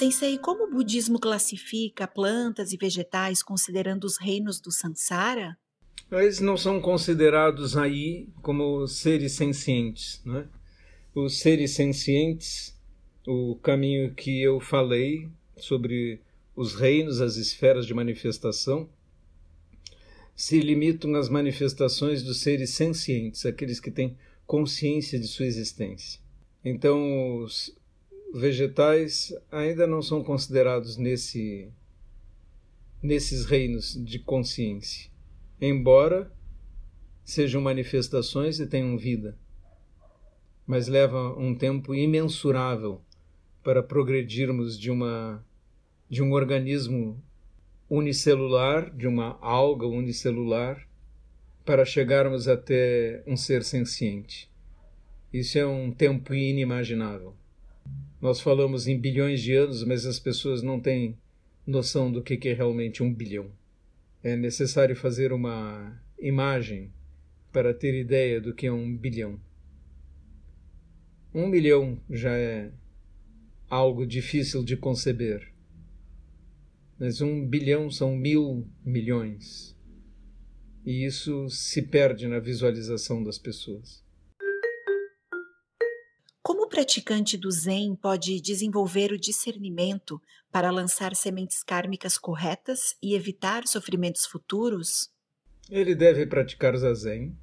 Sensei, como o budismo classifica plantas e vegetais considerando os reinos do Sansara? Eles não são considerados aí como seres sencientes. Né? Os seres sencientes, o caminho que eu falei sobre os reinos, as esferas de manifestação, se limitam às manifestações dos seres sencientes, aqueles que têm consciência de sua existência. Então, os vegetais ainda não são considerados nesse, nesses reinos de consciência embora sejam manifestações e tenham vida, mas leva um tempo imensurável para progredirmos de uma de um organismo unicelular, de uma alga unicelular, para chegarmos até um ser senciente. Isso é um tempo inimaginável. Nós falamos em bilhões de anos, mas as pessoas não têm noção do que é realmente um bilhão é necessário fazer uma imagem para ter ideia do que é um bilhão. Um milhão já é algo difícil de conceber, mas um bilhão são mil milhões. E isso se perde na visualização das pessoas. Praticante do Zen pode desenvolver o discernimento para lançar sementes kármicas corretas e evitar sofrimentos futuros? Ele deve praticar Zazen.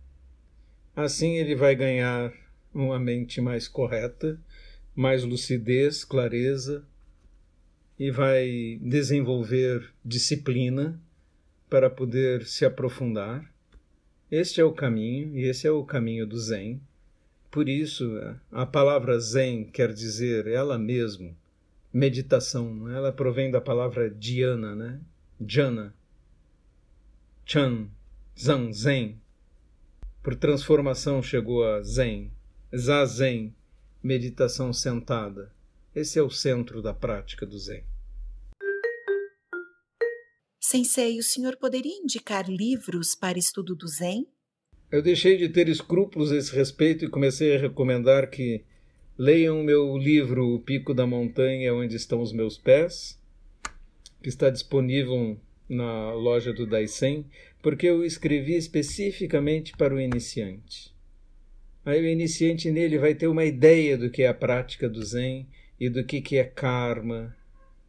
Assim ele vai ganhar uma mente mais correta, mais lucidez, clareza e vai desenvolver disciplina para poder se aprofundar. Este é o caminho, e esse é o caminho do Zen. Por isso, a palavra Zen quer dizer ela mesmo meditação. Ela provém da palavra dhyana, né? Jhana, Chan, Zan, Zen. Por transformação chegou a Zen, Zazen, meditação sentada. Esse é o centro da prática do Zen. Sensei, o senhor poderia indicar livros para estudo do Zen? Eu deixei de ter escrúpulos a esse respeito e comecei a recomendar que leiam meu livro O Pico da Montanha Onde Estão os Meus Pés, que está disponível na loja do Daisen, porque eu escrevi especificamente para o iniciante. Aí o iniciante nele vai ter uma ideia do que é a prática do Zen e do que, que é karma,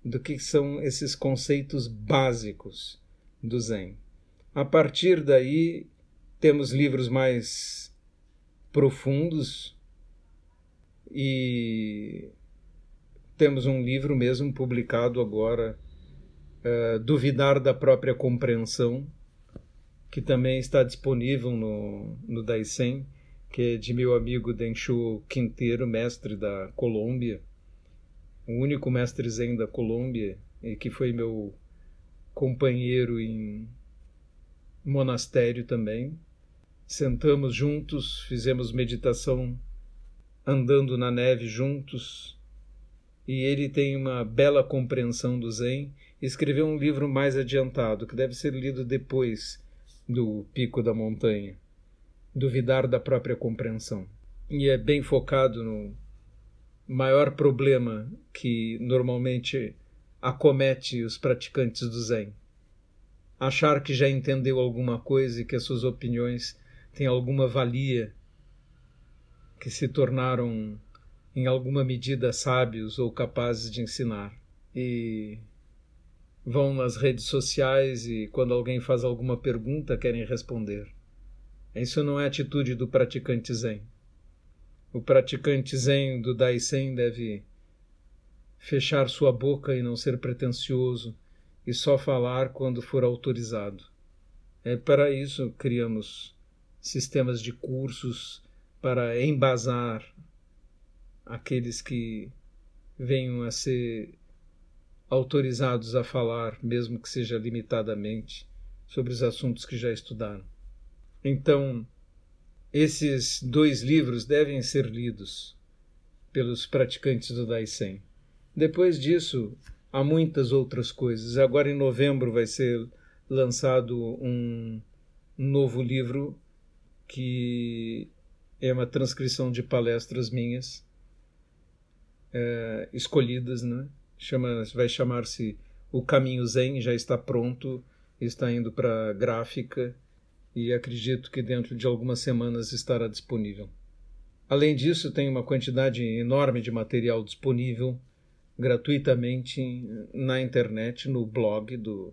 do que são esses conceitos básicos do Zen. A partir daí, temos livros mais profundos e temos um livro mesmo publicado agora, uh, Duvidar da Própria Compreensão, que também está disponível no, no Daisen, que é de meu amigo Denshu Quinteiro, mestre da Colômbia, o único mestre zen da Colômbia e que foi meu companheiro em monastério também sentamos juntos, fizemos meditação andando na neve juntos. E ele tem uma bela compreensão do Zen. Escreveu um livro mais adiantado, que deve ser lido depois do Pico da Montanha. Duvidar da própria compreensão. E é bem focado no maior problema que normalmente acomete os praticantes do Zen. Achar que já entendeu alguma coisa e que as suas opiniões têm alguma valia, que se tornaram em alguma medida sábios ou capazes de ensinar. E vão nas redes sociais e quando alguém faz alguma pergunta querem responder. Isso não é atitude do praticante Zen. O praticante Zen do Daisen deve fechar sua boca e não ser pretensioso e só falar quando for autorizado. É para isso criamos sistemas de cursos para embasar aqueles que venham a ser autorizados a falar, mesmo que seja limitadamente, sobre os assuntos que já estudaram. Então, esses dois livros devem ser lidos pelos praticantes do Daisen. Depois disso, há muitas outras coisas. Agora, em novembro, vai ser lançado um novo livro que é uma transcrição de palestras minhas é, escolhidas, né? chama, vai chamar-se O Caminho Zen, já está pronto, está indo para gráfica e acredito que dentro de algumas semanas estará disponível. Além disso, tem uma quantidade enorme de material disponível gratuitamente na internet, no blog do,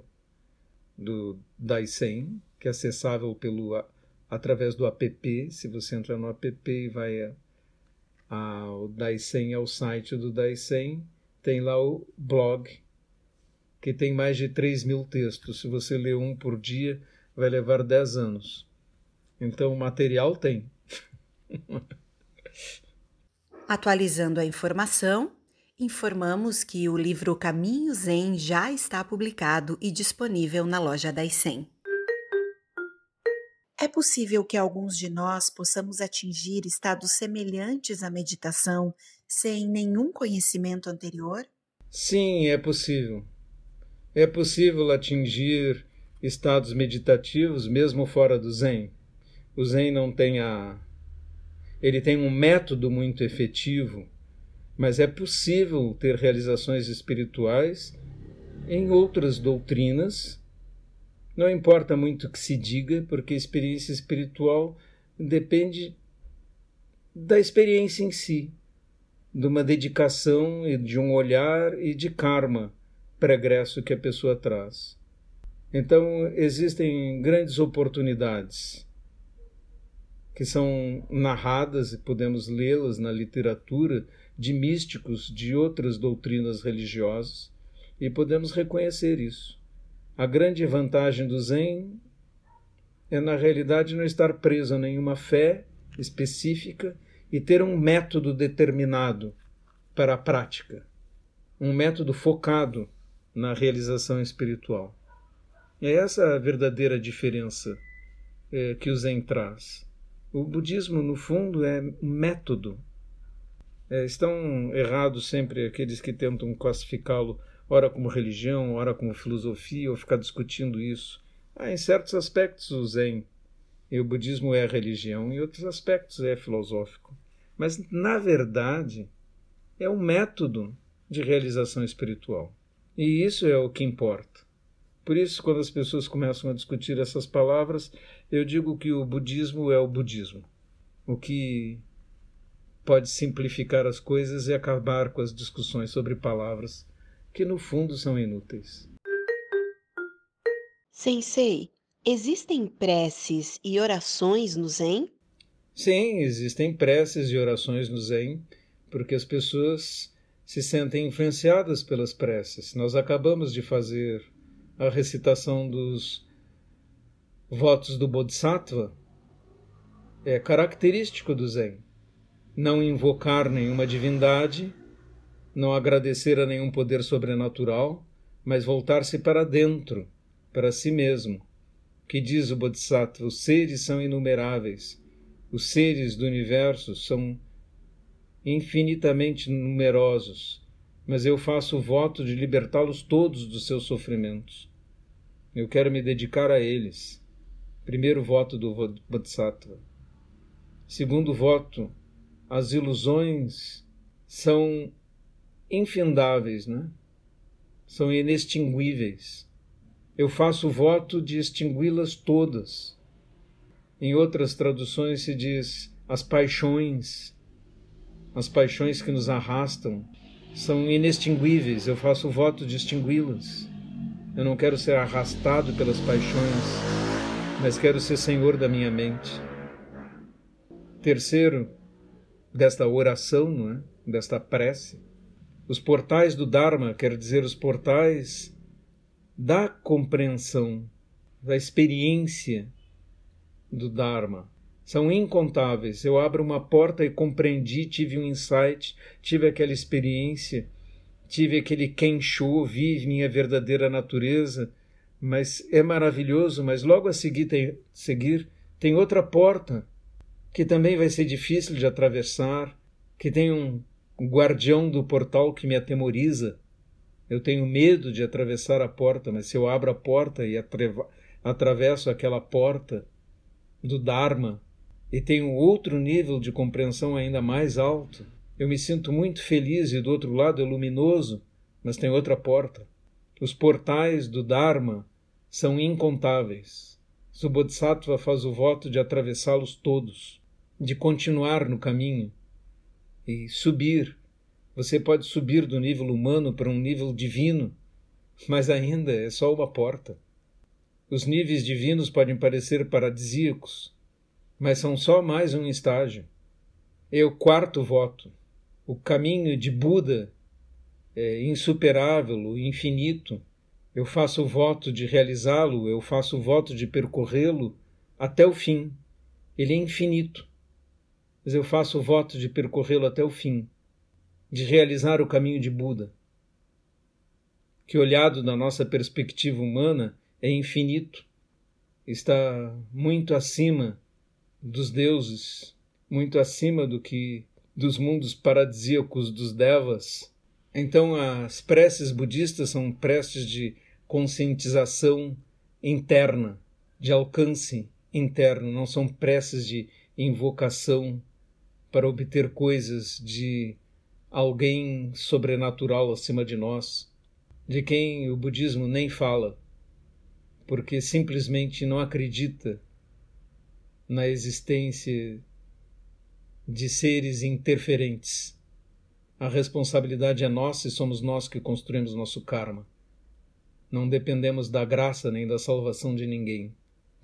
do Daisen, que é acessável pelo, através do app. Se você entrar no app e vai ao Daisen, ao site do Daisen, tem lá o blog, que tem mais de 3 mil textos. Se você ler um por dia, vai levar 10 anos. Então, o material tem. Atualizando a informação, informamos que o livro Caminho Zen já está publicado e disponível na loja da ICEM. É possível que alguns de nós possamos atingir estados semelhantes à meditação sem nenhum conhecimento anterior? Sim, é possível. É possível atingir estados meditativos mesmo fora do Zen. O Zen não tem a. Ele tem um método muito efetivo mas é possível ter realizações espirituais em outras doutrinas. Não importa muito o que se diga, porque a experiência espiritual depende da experiência em si, de uma dedicação e de um olhar e de karma pregresso que a pessoa traz. Então, existem grandes oportunidades que são narradas e podemos lê-las na literatura de místicos de outras doutrinas religiosas e podemos reconhecer isso. A grande vantagem do Zen é, na realidade, não estar preso a nenhuma fé específica e ter um método determinado para a prática, um método focado na realização espiritual. É essa a verdadeira diferença é, que o Zen traz. O budismo, no fundo, é um método é, estão errados sempre aqueles que tentam classificá-lo ora como religião, ora como filosofia, ou ficar discutindo isso. Ah, em certos aspectos o Zen e o budismo é religião, em outros aspectos é filosófico. Mas, na verdade, é um método de realização espiritual. E isso é o que importa. Por isso, quando as pessoas começam a discutir essas palavras, eu digo que o budismo é o budismo. O que pode simplificar as coisas e acabar com as discussões sobre palavras que no fundo são inúteis. Sensei, existem preces e orações no Zen? Sim, existem preces e orações no Zen, porque as pessoas se sentem influenciadas pelas preces. Nós acabamos de fazer a recitação dos votos do Bodhisattva. É característico do Zen não invocar nenhuma divindade, não agradecer a nenhum poder sobrenatural, mas voltar-se para dentro, para si mesmo. Que diz o Bodhisattva: os seres são inumeráveis, os seres do universo são infinitamente numerosos, mas eu faço o voto de libertá-los todos dos seus sofrimentos. Eu quero me dedicar a eles. Primeiro voto do Bodhisattva. Segundo voto, as ilusões são infindáveis, né? são inextinguíveis. Eu faço voto de extingui-las todas. Em outras traduções se diz as paixões, as paixões que nos arrastam, são inextinguíveis. Eu faço voto de extingui-las. Eu não quero ser arrastado pelas paixões, mas quero ser senhor da minha mente. Terceiro, desta oração, não é? desta prece. Os portais do Dharma, quer dizer, os portais da compreensão, da experiência do Dharma. São incontáveis. Eu abro uma porta e compreendi, tive um insight, tive aquela experiência, tive aquele Kensho, vi minha verdadeira natureza. Mas é maravilhoso, mas logo a seguir tem, seguir, tem outra porta que também vai ser difícil de atravessar, que tem um guardião do portal que me atemoriza. Eu tenho medo de atravessar a porta, mas se eu abro a porta e atravesso aquela porta do Dharma e tenho outro nível de compreensão ainda mais alto, eu me sinto muito feliz e do outro lado é luminoso, mas tem outra porta. Os portais do Dharma são incontáveis. O Bodhisattva faz o voto de atravessá-los todos, de continuar no caminho e subir. Você pode subir do nível humano para um nível divino, mas ainda é só uma porta. Os níveis divinos podem parecer paradisíacos, mas são só mais um estágio. É o quarto voto. O caminho de Buda é insuperável, o infinito. Eu faço o voto de realizá-lo, eu faço o voto de percorrê-lo até o fim. Ele é infinito. Mas eu faço o voto de percorrê-lo até o fim, de realizar o caminho de Buda, que olhado da nossa perspectiva humana é infinito, está muito acima dos deuses, muito acima do que dos mundos paradisíacos dos devas. Então as preces budistas são preces de conscientização interna, de alcance interno, não são preces de invocação para obter coisas de alguém sobrenatural acima de nós, de quem o budismo nem fala, porque simplesmente não acredita na existência de seres interferentes. A responsabilidade é nossa e somos nós que construímos nosso karma. Não dependemos da graça nem da salvação de ninguém.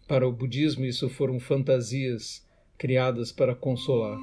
Para o budismo, isso foram fantasias criadas para consolar.